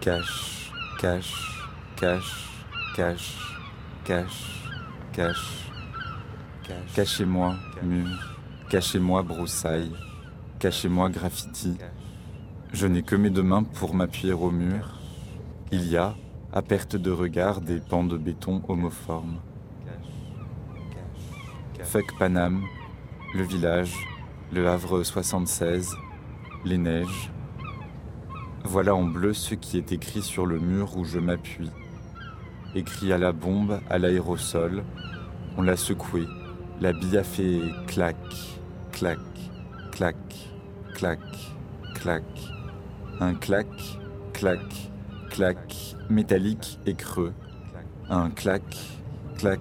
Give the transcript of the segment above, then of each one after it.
cache, cache, cache, cache, cache, cache. Cachez-moi, mur. Cachez-moi, broussaille. Cachez-moi, graffiti. Je n'ai que mes deux mains pour m'appuyer au mur. Il y a, à perte de regard, des pans de béton homoformes. Fuck Paname, le village, le Havre 76, les neiges, voilà en bleu ce qui est écrit sur le mur où je m'appuie. Écrit à la bombe, à l'aérosol. On l'a secoué. La bille a fait clac, clac, clac, clac, clac. Un clac, clac, clac, métallique et creux. Un clac, clac,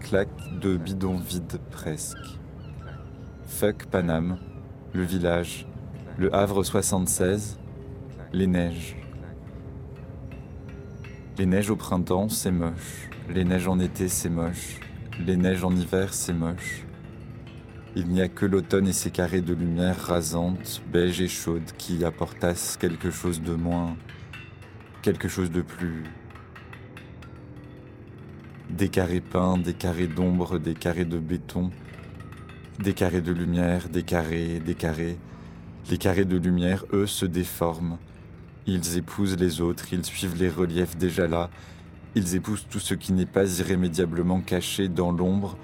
clac de bidon vide presque. Fuck Paname, le village, le Havre 76, les neiges. Les neiges au printemps, c'est moche. Les neiges en été, c'est moche. Les neiges en hiver, c'est moche. Il n'y a que l'automne et ses carrés de lumière rasante, beige et chaude qui apportassent quelque chose de moins. quelque chose de plus. Des carrés peints, des carrés d'ombre, des carrés de béton, des carrés de lumière, des carrés, des carrés. Les carrés de lumière, eux, se déforment ils épousent les autres, ils suivent les reliefs déjà là, ils épousent tout ce qui n'est pas irrémédiablement caché dans l'ombre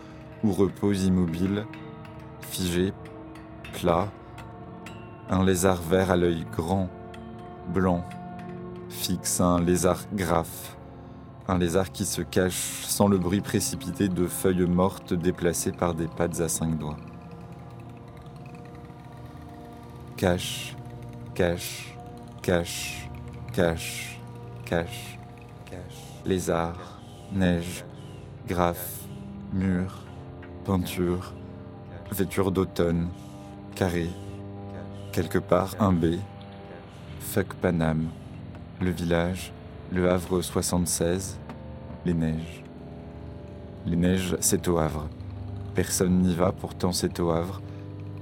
ou repose immobile, figé, plat, un lézard vert à l'œil grand, blanc, fixe, un lézard graphe, un lézard qui se cache sans le bruit précipité de feuilles mortes déplacées par des pattes à cinq doigts. Cache, cache, Cache, cache, cache, cache. Lézard, neige, graphe, mur, peinture, vêture d'automne, carré, quelque part un B, fuck Paname, le village, le Havre 76, les neiges. Les neiges, c'est au Havre. Personne n'y va, pourtant c'est au Havre.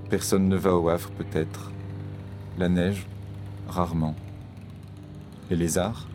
Personne ne va au Havre peut-être. La neige, rarement. Les lézards